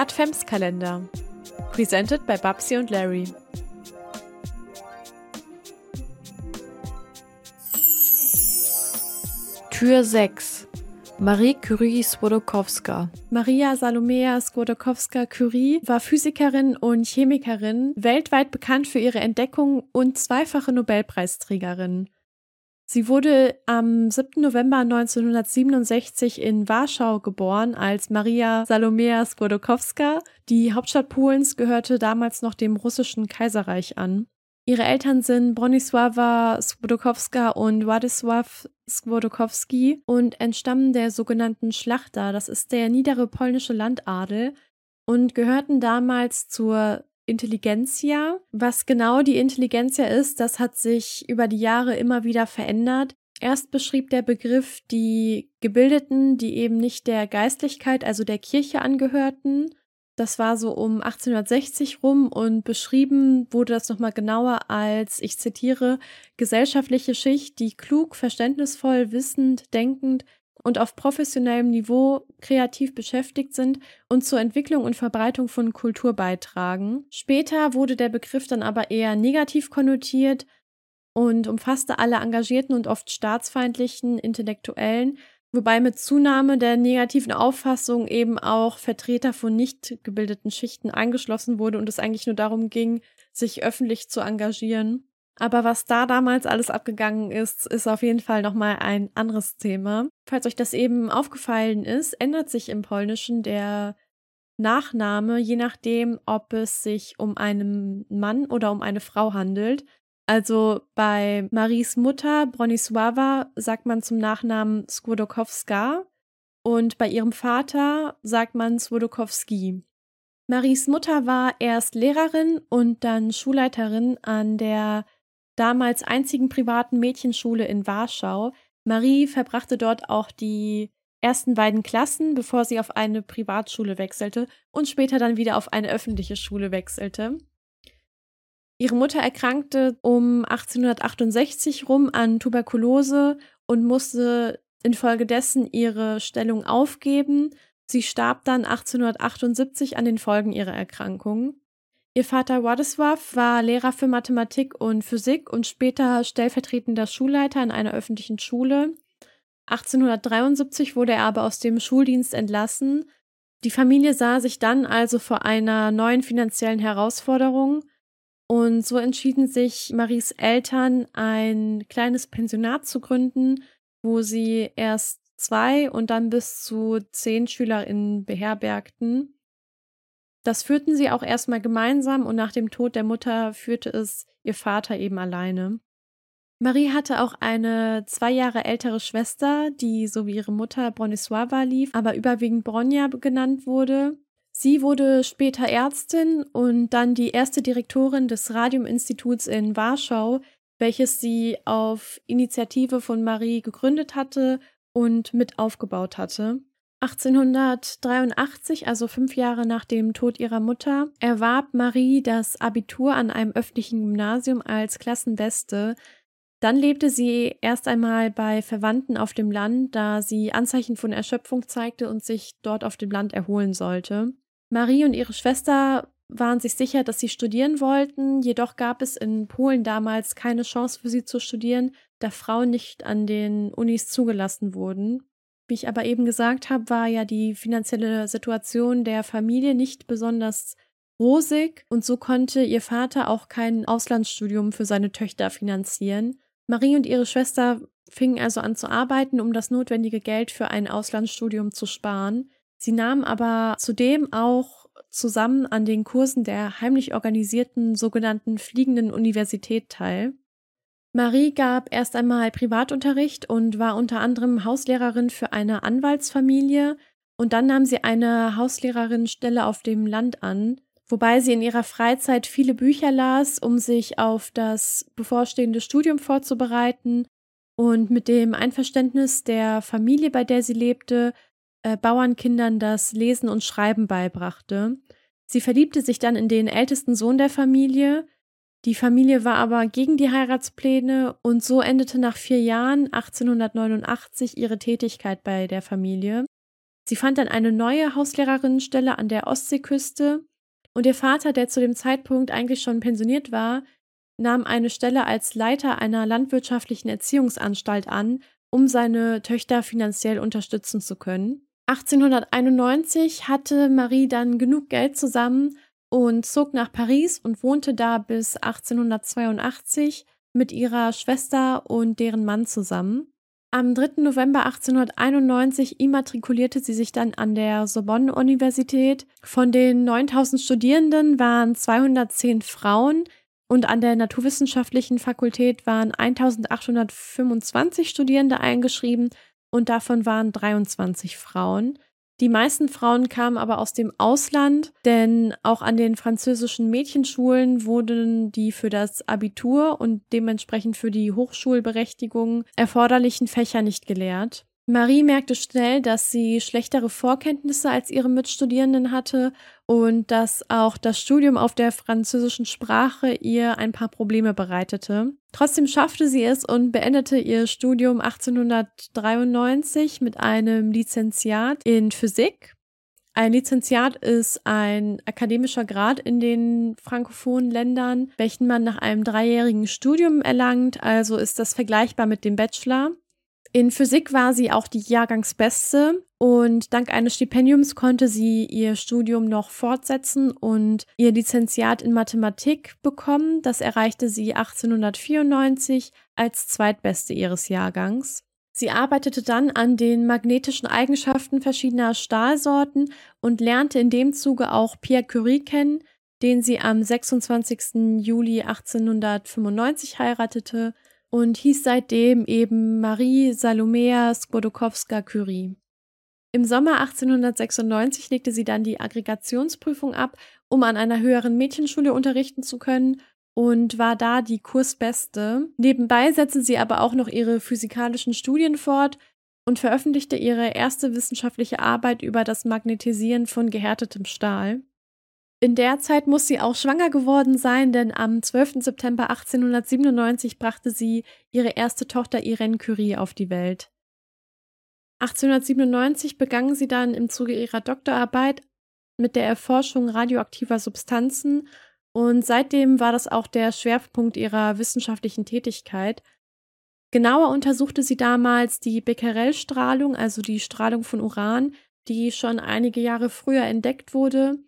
Adventskalender. Presented by Babsi und Larry. Tür 6. Marie Curie Skłodowska. Maria Salomea Skłodowska-Curie war Physikerin und Chemikerin, weltweit bekannt für ihre Entdeckung und zweifache Nobelpreisträgerin. Sie wurde am 7. November 1967 in Warschau geboren als Maria Salomea Skłodowska. Die Hauptstadt Polens gehörte damals noch dem russischen Kaiserreich an. Ihre Eltern sind Bronisława Skłodowska und Władysław Skłodowski und entstammen der sogenannten Schlachter, das ist der niedere polnische Landadel, und gehörten damals zur Intelligenzia. Was genau die Intelligenzia ist, das hat sich über die Jahre immer wieder verändert. Erst beschrieb der Begriff die Gebildeten, die eben nicht der Geistlichkeit, also der Kirche angehörten. Das war so um 1860 rum und beschrieben wurde das nochmal genauer als, ich zitiere, gesellschaftliche Schicht, die klug, verständnisvoll, wissend, denkend, und auf professionellem Niveau kreativ beschäftigt sind und zur Entwicklung und Verbreitung von Kultur beitragen. Später wurde der Begriff dann aber eher negativ konnotiert und umfasste alle engagierten und oft staatsfeindlichen Intellektuellen, wobei mit Zunahme der negativen Auffassung eben auch Vertreter von nicht gebildeten Schichten eingeschlossen wurde und es eigentlich nur darum ging, sich öffentlich zu engagieren. Aber was da damals alles abgegangen ist, ist auf jeden Fall nochmal ein anderes Thema. Falls euch das eben aufgefallen ist, ändert sich im Polnischen der Nachname, je nachdem, ob es sich um einen Mann oder um eine Frau handelt. Also bei Maries Mutter Bronisława sagt man zum Nachnamen Skłodowska und bei ihrem Vater sagt man Skłodowski. Maries Mutter war erst Lehrerin und dann Schulleiterin an der damals einzigen privaten Mädchenschule in Warschau. Marie verbrachte dort auch die ersten beiden Klassen, bevor sie auf eine Privatschule wechselte und später dann wieder auf eine öffentliche Schule wechselte. Ihre Mutter erkrankte um 1868 rum an Tuberkulose und musste infolgedessen ihre Stellung aufgeben. Sie starb dann 1878 an den Folgen ihrer Erkrankung. Ihr Vater Władysław war Lehrer für Mathematik und Physik und später stellvertretender Schulleiter in einer öffentlichen Schule. 1873 wurde er aber aus dem Schuldienst entlassen. Die Familie sah sich dann also vor einer neuen finanziellen Herausforderung und so entschieden sich Maries Eltern, ein kleines Pensionat zu gründen, wo sie erst zwei und dann bis zu zehn SchülerInnen beherbergten. Das führten sie auch erstmal gemeinsam und nach dem Tod der Mutter führte es ihr Vater eben alleine. Marie hatte auch eine zwei Jahre ältere Schwester, die so wie ihre Mutter Bronisława lief, aber überwiegend Bronja genannt wurde. Sie wurde später Ärztin und dann die erste Direktorin des Radiuminstituts in Warschau, welches sie auf Initiative von Marie gegründet hatte und mit aufgebaut hatte. 1883, also fünf Jahre nach dem Tod ihrer Mutter, erwarb Marie das Abitur an einem öffentlichen Gymnasium als Klassenbeste. Dann lebte sie erst einmal bei Verwandten auf dem Land, da sie Anzeichen von Erschöpfung zeigte und sich dort auf dem Land erholen sollte. Marie und ihre Schwester waren sich sicher, dass sie studieren wollten, jedoch gab es in Polen damals keine Chance für sie zu studieren, da Frauen nicht an den Unis zugelassen wurden. Wie ich aber eben gesagt habe, war ja die finanzielle Situation der Familie nicht besonders rosig und so konnte ihr Vater auch kein Auslandsstudium für seine Töchter finanzieren. Marie und ihre Schwester fingen also an zu arbeiten, um das notwendige Geld für ein Auslandsstudium zu sparen. Sie nahmen aber zudem auch zusammen an den Kursen der heimlich organisierten sogenannten fliegenden Universität teil. Marie gab erst einmal Privatunterricht und war unter anderem Hauslehrerin für eine Anwaltsfamilie und dann nahm sie eine Hauslehrerinnenstelle auf dem Land an, wobei sie in ihrer Freizeit viele Bücher las, um sich auf das bevorstehende Studium vorzubereiten und mit dem Einverständnis der Familie, bei der sie lebte, äh, Bauernkindern das Lesen und Schreiben beibrachte. Sie verliebte sich dann in den ältesten Sohn der Familie, die Familie war aber gegen die Heiratspläne und so endete nach vier Jahren 1889 ihre Tätigkeit bei der Familie. Sie fand dann eine neue Hauslehrerinnenstelle an der Ostseeküste und ihr Vater, der zu dem Zeitpunkt eigentlich schon pensioniert war, nahm eine Stelle als Leiter einer landwirtschaftlichen Erziehungsanstalt an, um seine Töchter finanziell unterstützen zu können. 1891 hatte Marie dann genug Geld zusammen und zog nach Paris und wohnte da bis 1882 mit ihrer Schwester und deren Mann zusammen. Am 3. November 1891 immatrikulierte sie sich dann an der Sorbonne-Universität. Von den 9000 Studierenden waren 210 Frauen und an der Naturwissenschaftlichen Fakultät waren 1825 Studierende eingeschrieben und davon waren 23 Frauen. Die meisten Frauen kamen aber aus dem Ausland, denn auch an den französischen Mädchenschulen wurden die für das Abitur und dementsprechend für die Hochschulberechtigung erforderlichen Fächer nicht gelehrt. Marie merkte schnell, dass sie schlechtere Vorkenntnisse als ihre Mitstudierenden hatte und dass auch das Studium auf der französischen Sprache ihr ein paar Probleme bereitete. Trotzdem schaffte sie es und beendete ihr Studium 1893 mit einem Lizenziat in Physik. Ein Lizenziat ist ein akademischer Grad in den frankophonen Ländern, welchen man nach einem dreijährigen Studium erlangt, also ist das vergleichbar mit dem Bachelor. In Physik war sie auch die Jahrgangsbeste und dank eines Stipendiums konnte sie ihr Studium noch fortsetzen und ihr Lizenziat in Mathematik bekommen. Das erreichte sie 1894 als zweitbeste ihres Jahrgangs. Sie arbeitete dann an den magnetischen Eigenschaften verschiedener Stahlsorten und lernte in dem Zuge auch Pierre Curie kennen, den sie am 26. Juli 1895 heiratete und hieß seitdem eben Marie Salomea Skodokowska-Curie. Im Sommer 1896 legte sie dann die Aggregationsprüfung ab, um an einer höheren Mädchenschule unterrichten zu können und war da die Kursbeste. Nebenbei setzte sie aber auch noch ihre physikalischen Studien fort und veröffentlichte ihre erste wissenschaftliche Arbeit über das Magnetisieren von gehärtetem Stahl. In der Zeit muss sie auch schwanger geworden sein, denn am 12. September 1897 brachte sie ihre erste Tochter Irene Curie auf die Welt. 1897 begann sie dann im Zuge ihrer Doktorarbeit mit der Erforschung radioaktiver Substanzen und seitdem war das auch der Schwerpunkt ihrer wissenschaftlichen Tätigkeit. Genauer untersuchte sie damals die Becquerel-Strahlung, also die Strahlung von Uran, die schon einige Jahre früher entdeckt wurde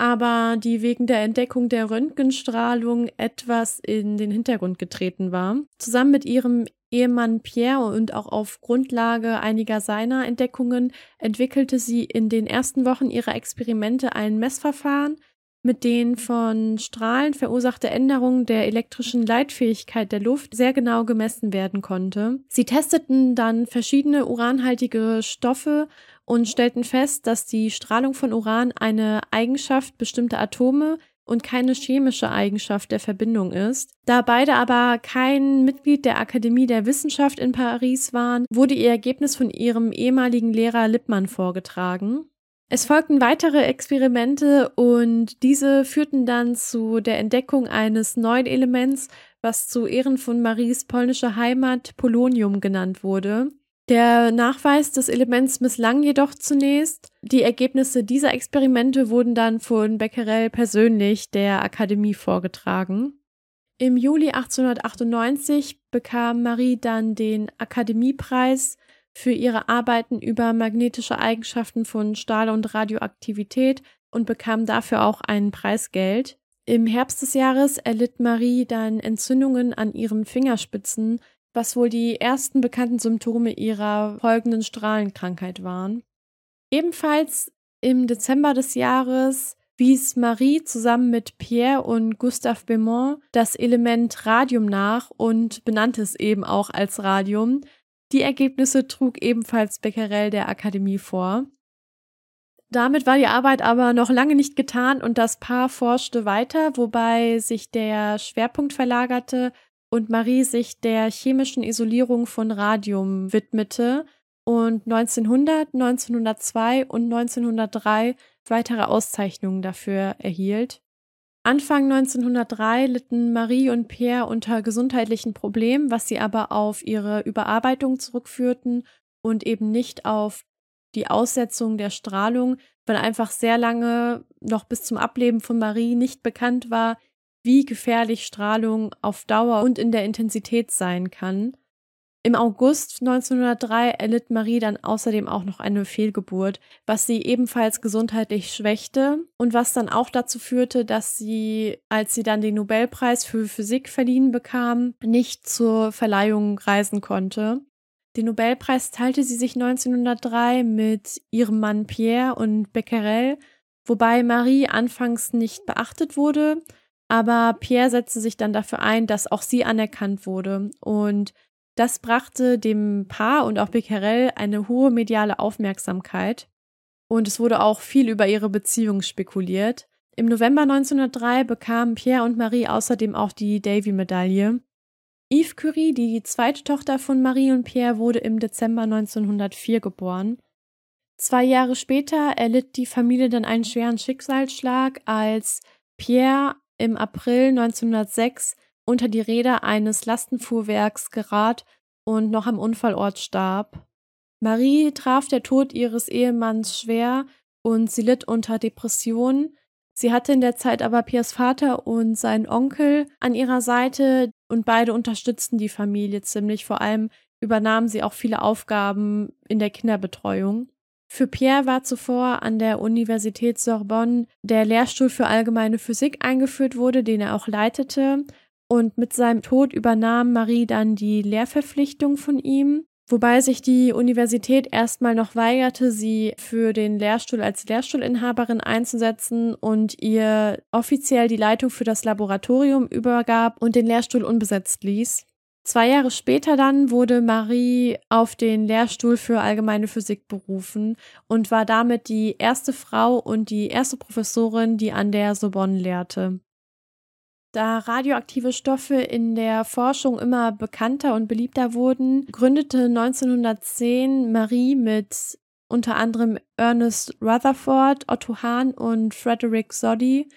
aber die wegen der Entdeckung der Röntgenstrahlung etwas in den Hintergrund getreten war. Zusammen mit ihrem Ehemann Pierre und auch auf Grundlage einiger seiner Entdeckungen entwickelte sie in den ersten Wochen ihrer Experimente ein Messverfahren, mit den von Strahlen verursachte Änderungen der elektrischen Leitfähigkeit der Luft sehr genau gemessen werden konnte. Sie testeten dann verschiedene uranhaltige Stoffe und stellten fest, dass die Strahlung von Uran eine Eigenschaft bestimmter Atome und keine chemische Eigenschaft der Verbindung ist. Da beide aber kein Mitglied der Akademie der Wissenschaft in Paris waren, wurde ihr Ergebnis von ihrem ehemaligen Lehrer Lippmann vorgetragen. Es folgten weitere Experimente und diese führten dann zu der Entdeckung eines neuen Elements, was zu Ehren von Maries polnischer Heimat Polonium genannt wurde. Der Nachweis des Elements misslang jedoch zunächst. Die Ergebnisse dieser Experimente wurden dann von Becquerel persönlich der Akademie vorgetragen. Im Juli 1898 bekam Marie dann den Akademiepreis für ihre Arbeiten über magnetische Eigenschaften von Stahl und Radioaktivität und bekam dafür auch ein Preisgeld. Im Herbst des Jahres erlitt Marie dann Entzündungen an ihren Fingerspitzen, was wohl die ersten bekannten Symptome ihrer folgenden Strahlenkrankheit waren. Ebenfalls im Dezember des Jahres wies Marie zusammen mit Pierre und Gustave Beaumont das Element Radium nach und benannte es eben auch als Radium. Die Ergebnisse trug ebenfalls Becquerel der Akademie vor. Damit war die Arbeit aber noch lange nicht getan und das Paar forschte weiter, wobei sich der Schwerpunkt verlagerte und Marie sich der chemischen Isolierung von Radium widmete und 1900, 1902 und 1903 weitere Auszeichnungen dafür erhielt. Anfang 1903 litten Marie und Pierre unter gesundheitlichen Problemen, was sie aber auf ihre Überarbeitung zurückführten und eben nicht auf die Aussetzung der Strahlung, weil einfach sehr lange noch bis zum Ableben von Marie nicht bekannt war, wie gefährlich Strahlung auf Dauer und in der Intensität sein kann. Im August 1903 erlitt Marie dann außerdem auch noch eine Fehlgeburt, was sie ebenfalls gesundheitlich schwächte und was dann auch dazu führte, dass sie, als sie dann den Nobelpreis für Physik verliehen bekam, nicht zur Verleihung reisen konnte. Den Nobelpreis teilte sie sich 1903 mit ihrem Mann Pierre und Becquerel, wobei Marie anfangs nicht beachtet wurde, aber Pierre setzte sich dann dafür ein, dass auch sie anerkannt wurde und das brachte dem Paar und auch Becquerel eine hohe mediale Aufmerksamkeit und es wurde auch viel über ihre Beziehung spekuliert. Im November 1903 bekamen Pierre und Marie außerdem auch die Davy-Medaille. Yves Curie, die zweite Tochter von Marie und Pierre, wurde im Dezember 1904 geboren. Zwei Jahre später erlitt die Familie dann einen schweren Schicksalsschlag, als Pierre im April 1906 unter die Räder eines Lastenfuhrwerks gerat und noch am Unfallort starb. Marie traf der Tod ihres Ehemanns schwer und sie litt unter Depressionen. Sie hatte in der Zeit aber Piers Vater und seinen Onkel an ihrer Seite und beide unterstützten die Familie ziemlich. Vor allem übernahmen sie auch viele Aufgaben in der Kinderbetreuung. Für Pierre war zuvor an der Universität Sorbonne der Lehrstuhl für allgemeine Physik eingeführt wurde, den er auch leitete. Und mit seinem Tod übernahm Marie dann die Lehrverpflichtung von ihm, wobei sich die Universität erstmal noch weigerte, sie für den Lehrstuhl als Lehrstuhlinhaberin einzusetzen und ihr offiziell die Leitung für das Laboratorium übergab und den Lehrstuhl unbesetzt ließ. Zwei Jahre später dann wurde Marie auf den Lehrstuhl für allgemeine Physik berufen und war damit die erste Frau und die erste Professorin, die an der Sorbonne lehrte. Da radioaktive Stoffe in der Forschung immer bekannter und beliebter wurden, gründete 1910 Marie mit unter anderem Ernest Rutherford, Otto Hahn und Frederick Soddy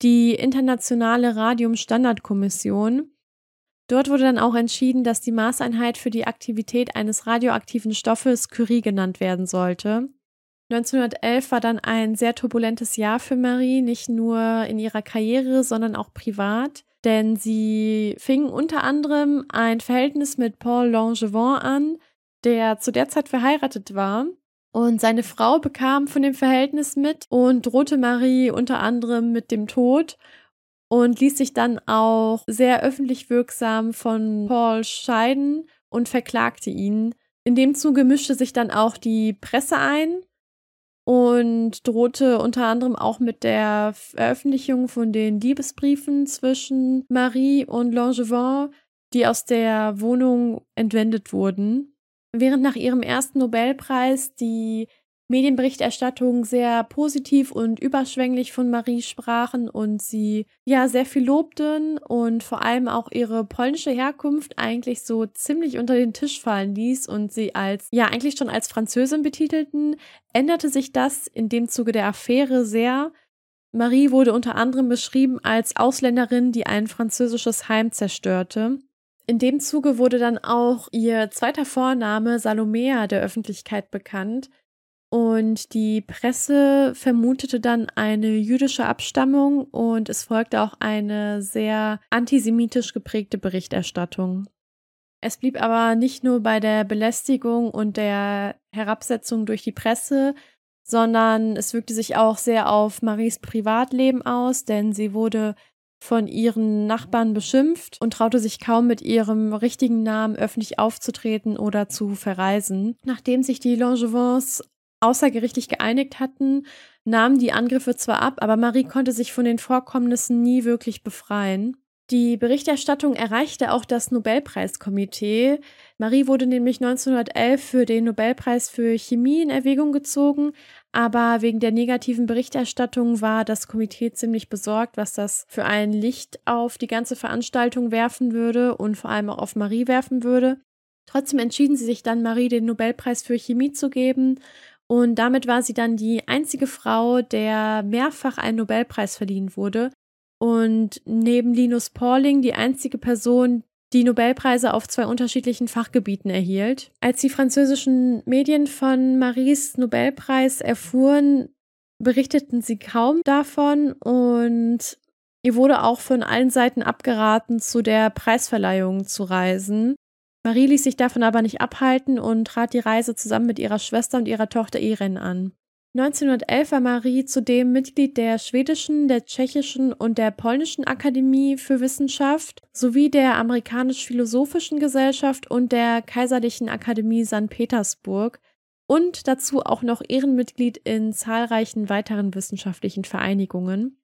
die Internationale Radiumstandardkommission. Dort wurde dann auch entschieden, dass die Maßeinheit für die Aktivität eines radioaktiven Stoffes Curie genannt werden sollte. 1911 war dann ein sehr turbulentes Jahr für Marie, nicht nur in ihrer Karriere, sondern auch privat, denn sie fing unter anderem ein Verhältnis mit Paul Langevin an, der zu der Zeit verheiratet war. Und seine Frau bekam von dem Verhältnis mit und drohte Marie unter anderem mit dem Tod und ließ sich dann auch sehr öffentlich wirksam von Paul scheiden und verklagte ihn. In dem Zuge mischte sich dann auch die Presse ein und drohte unter anderem auch mit der Veröffentlichung von den Liebesbriefen zwischen Marie und Langevin, die aus der Wohnung entwendet wurden. Während nach ihrem ersten Nobelpreis die Medienberichterstattung sehr positiv und überschwänglich von Marie sprachen und sie ja sehr viel lobten und vor allem auch ihre polnische Herkunft eigentlich so ziemlich unter den Tisch fallen ließ und sie als ja eigentlich schon als Französin betitelten, änderte sich das in dem Zuge der Affäre sehr. Marie wurde unter anderem beschrieben als Ausländerin, die ein französisches Heim zerstörte. In dem Zuge wurde dann auch ihr zweiter Vorname Salomea der Öffentlichkeit bekannt, und die Presse vermutete dann eine jüdische Abstammung und es folgte auch eine sehr antisemitisch geprägte Berichterstattung. Es blieb aber nicht nur bei der Belästigung und der Herabsetzung durch die Presse, sondern es wirkte sich auch sehr auf Maries Privatleben aus, denn sie wurde von ihren Nachbarn beschimpft und traute sich kaum mit ihrem richtigen Namen öffentlich aufzutreten oder zu verreisen. Nachdem sich die Langevins außergerichtlich geeinigt hatten, nahmen die Angriffe zwar ab, aber Marie konnte sich von den Vorkommnissen nie wirklich befreien. Die Berichterstattung erreichte auch das Nobelpreiskomitee. Marie wurde nämlich 1911 für den Nobelpreis für Chemie in Erwägung gezogen, aber wegen der negativen Berichterstattung war das Komitee ziemlich besorgt, was das für ein Licht auf die ganze Veranstaltung werfen würde und vor allem auch auf Marie werfen würde. Trotzdem entschieden sie sich dann, Marie den Nobelpreis für Chemie zu geben und damit war sie dann die einzige Frau, der mehrfach einen Nobelpreis verliehen wurde. Und neben Linus Pauling die einzige Person, die Nobelpreise auf zwei unterschiedlichen Fachgebieten erhielt. Als die französischen Medien von Maries Nobelpreis erfuhren, berichteten sie kaum davon und ihr wurde auch von allen Seiten abgeraten, zu der Preisverleihung zu reisen. Marie ließ sich davon aber nicht abhalten und trat die Reise zusammen mit ihrer Schwester und ihrer Tochter Irene an. 1911 war Marie zudem Mitglied der schwedischen, der tschechischen und der polnischen Akademie für Wissenschaft sowie der amerikanisch-philosophischen Gesellschaft und der Kaiserlichen Akademie St. Petersburg und dazu auch noch Ehrenmitglied in zahlreichen weiteren wissenschaftlichen Vereinigungen.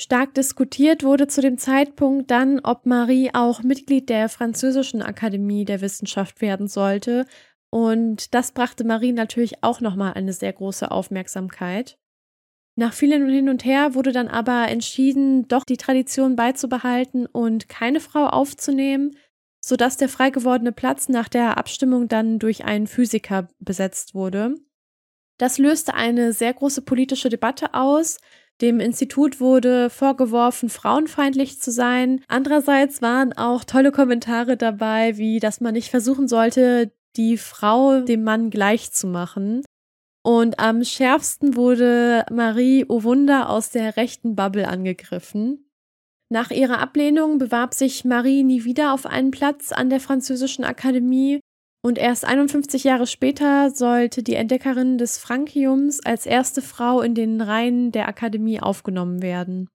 Stark diskutiert wurde zu dem Zeitpunkt dann, ob Marie auch Mitglied der Französischen Akademie der Wissenschaft werden sollte, und das brachte Marie natürlich auch nochmal eine sehr große Aufmerksamkeit. Nach vielen Hin und Her wurde dann aber entschieden, doch die Tradition beizubehalten und keine Frau aufzunehmen, sodass der frei gewordene Platz nach der Abstimmung dann durch einen Physiker besetzt wurde. Das löste eine sehr große politische Debatte aus. Dem Institut wurde vorgeworfen, frauenfeindlich zu sein. Andererseits waren auch tolle Kommentare dabei, wie dass man nicht versuchen sollte, die Frau dem Mann gleich zu machen. Und am schärfsten wurde Marie Owunder aus der rechten Bubble angegriffen. Nach ihrer Ablehnung bewarb sich Marie nie wieder auf einen Platz an der Französischen Akademie und erst 51 Jahre später sollte die Entdeckerin des Frankiums als erste Frau in den Reihen der Akademie aufgenommen werden.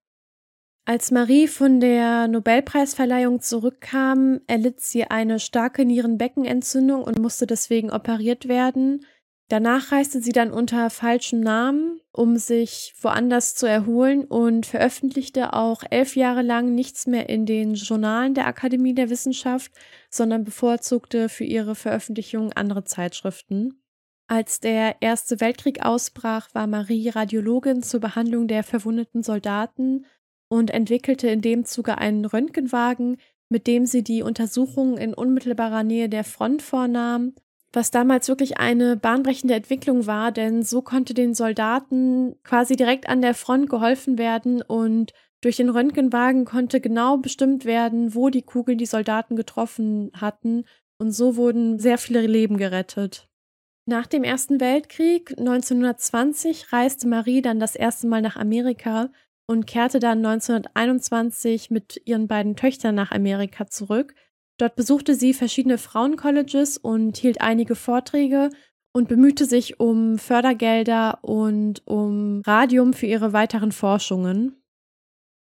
Als Marie von der Nobelpreisverleihung zurückkam, erlitt sie eine starke Nierenbeckenentzündung und musste deswegen operiert werden. Danach reiste sie dann unter falschem Namen, um sich woanders zu erholen und veröffentlichte auch elf Jahre lang nichts mehr in den Journalen der Akademie der Wissenschaft, sondern bevorzugte für ihre Veröffentlichung andere Zeitschriften. Als der Erste Weltkrieg ausbrach, war Marie Radiologin zur Behandlung der verwundeten Soldaten und entwickelte in dem Zuge einen Röntgenwagen, mit dem sie die Untersuchungen in unmittelbarer Nähe der Front vornahm, was damals wirklich eine bahnbrechende Entwicklung war, denn so konnte den Soldaten quasi direkt an der Front geholfen werden und durch den Röntgenwagen konnte genau bestimmt werden, wo die Kugeln die Soldaten getroffen hatten, und so wurden sehr viele Leben gerettet. Nach dem Ersten Weltkrieg 1920 reiste Marie dann das erste Mal nach Amerika und kehrte dann 1921 mit ihren beiden Töchtern nach Amerika zurück. Dort besuchte sie verschiedene Frauencolleges und hielt einige Vorträge und bemühte sich um Fördergelder und um Radium für ihre weiteren Forschungen.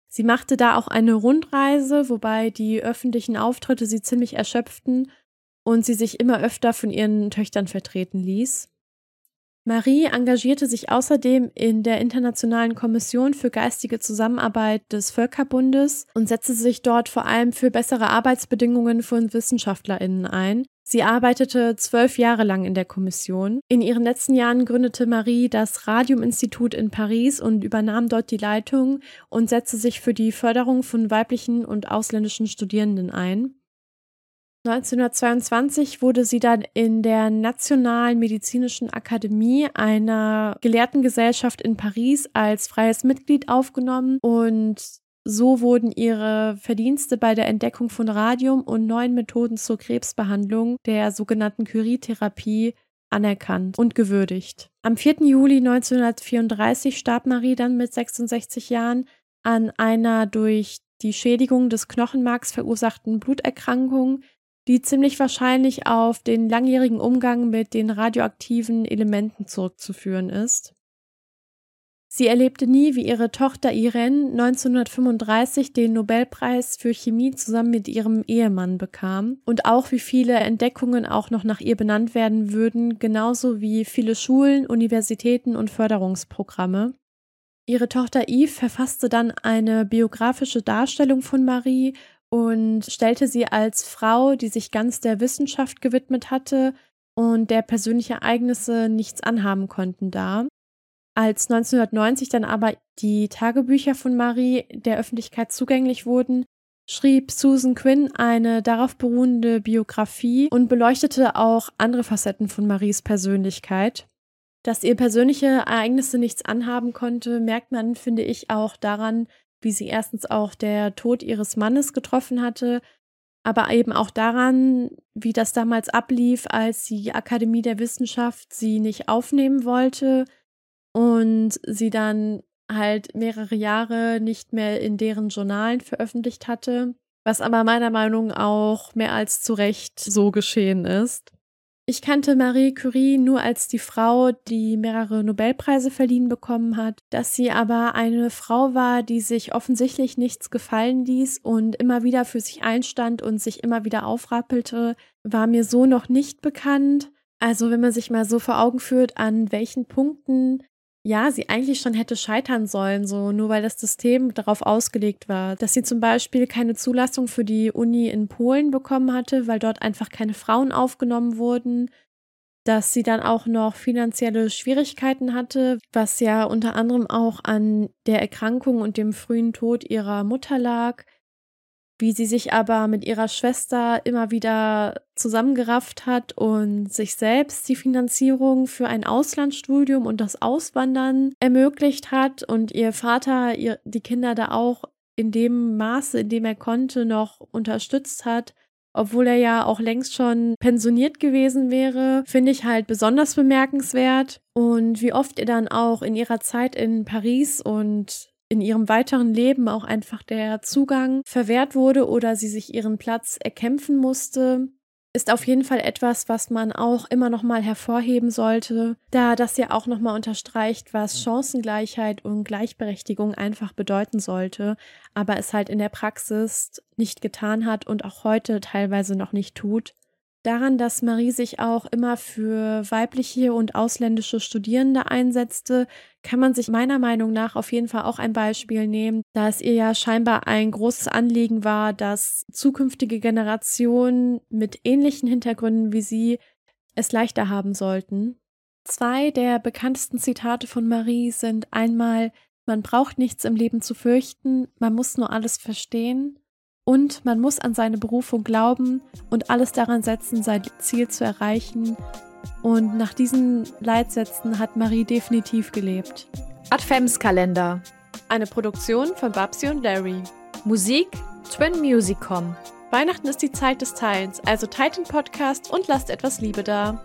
Sie machte da auch eine Rundreise, wobei die öffentlichen Auftritte sie ziemlich erschöpften und sie sich immer öfter von ihren Töchtern vertreten ließ. Marie engagierte sich außerdem in der Internationalen Kommission für geistige Zusammenarbeit des Völkerbundes und setzte sich dort vor allem für bessere Arbeitsbedingungen von Wissenschaftlerinnen ein. Sie arbeitete zwölf Jahre lang in der Kommission. In ihren letzten Jahren gründete Marie das Radium-Institut in Paris und übernahm dort die Leitung und setzte sich für die Förderung von weiblichen und ausländischen Studierenden ein. 1922 wurde sie dann in der Nationalen Medizinischen Akademie einer Gelehrtengesellschaft in Paris als freies Mitglied aufgenommen und so wurden ihre Verdienste bei der Entdeckung von Radium und neuen Methoden zur Krebsbehandlung, der sogenannten Curie-Therapie, anerkannt und gewürdigt. Am 4. Juli 1934 starb Marie dann mit 66 Jahren an einer durch die Schädigung des Knochenmarks verursachten Bluterkrankung, die ziemlich wahrscheinlich auf den langjährigen Umgang mit den radioaktiven Elementen zurückzuführen ist. Sie erlebte nie, wie ihre Tochter Irene 1935 den Nobelpreis für Chemie zusammen mit ihrem Ehemann bekam und auch wie viele Entdeckungen auch noch nach ihr benannt werden würden, genauso wie viele Schulen, Universitäten und Förderungsprogramme. Ihre Tochter Eve verfasste dann eine biografische Darstellung von Marie und stellte sie als Frau, die sich ganz der Wissenschaft gewidmet hatte und der persönliche Ereignisse nichts anhaben konnten, dar. Als 1990 dann aber die Tagebücher von Marie der Öffentlichkeit zugänglich wurden, schrieb Susan Quinn eine darauf beruhende Biografie und beleuchtete auch andere Facetten von Maries Persönlichkeit. Dass ihr persönliche Ereignisse nichts anhaben konnte, merkt man, finde ich, auch daran, wie sie erstens auch der Tod ihres Mannes getroffen hatte, aber eben auch daran, wie das damals ablief, als die Akademie der Wissenschaft sie nicht aufnehmen wollte und sie dann halt mehrere Jahre nicht mehr in deren Journalen veröffentlicht hatte, was aber meiner Meinung nach auch mehr als zu Recht so geschehen ist. Ich kannte Marie Curie nur als die Frau, die mehrere Nobelpreise verliehen bekommen hat. Dass sie aber eine Frau war, die sich offensichtlich nichts gefallen ließ und immer wieder für sich einstand und sich immer wieder aufrappelte, war mir so noch nicht bekannt. Also wenn man sich mal so vor Augen führt, an welchen Punkten ja, sie eigentlich schon hätte scheitern sollen, so nur weil das System darauf ausgelegt war, dass sie zum Beispiel keine Zulassung für die Uni in Polen bekommen hatte, weil dort einfach keine Frauen aufgenommen wurden, dass sie dann auch noch finanzielle Schwierigkeiten hatte, was ja unter anderem auch an der Erkrankung und dem frühen Tod ihrer Mutter lag, wie sie sich aber mit ihrer Schwester immer wieder zusammengerafft hat und sich selbst die Finanzierung für ein Auslandsstudium und das Auswandern ermöglicht hat und ihr Vater ihr, die Kinder da auch in dem Maße, in dem er konnte, noch unterstützt hat, obwohl er ja auch längst schon pensioniert gewesen wäre, finde ich halt besonders bemerkenswert. Und wie oft ihr dann auch in ihrer Zeit in Paris und in ihrem weiteren Leben auch einfach der Zugang verwehrt wurde oder sie sich ihren Platz erkämpfen musste, ist auf jeden Fall etwas, was man auch immer noch mal hervorheben sollte, da das ja auch noch mal unterstreicht, was Chancengleichheit und Gleichberechtigung einfach bedeuten sollte, aber es halt in der Praxis nicht getan hat und auch heute teilweise noch nicht tut daran, dass Marie sich auch immer für weibliche und ausländische Studierende einsetzte, kann man sich meiner Meinung nach auf jeden Fall auch ein Beispiel nehmen, da es ihr ja scheinbar ein großes Anliegen war, dass zukünftige Generationen mit ähnlichen Hintergründen wie sie es leichter haben sollten. Zwei der bekanntesten Zitate von Marie sind einmal Man braucht nichts im Leben zu fürchten, man muss nur alles verstehen und man muss an seine Berufung glauben und alles daran setzen, sein Ziel zu erreichen. Und nach diesen Leitsätzen hat Marie definitiv gelebt. Adventskalender. Eine Produktion von Babsi und Larry. Musik Twin Musicom. Weihnachten ist die Zeit des Teilens, also teilt den Podcast und lasst etwas Liebe da.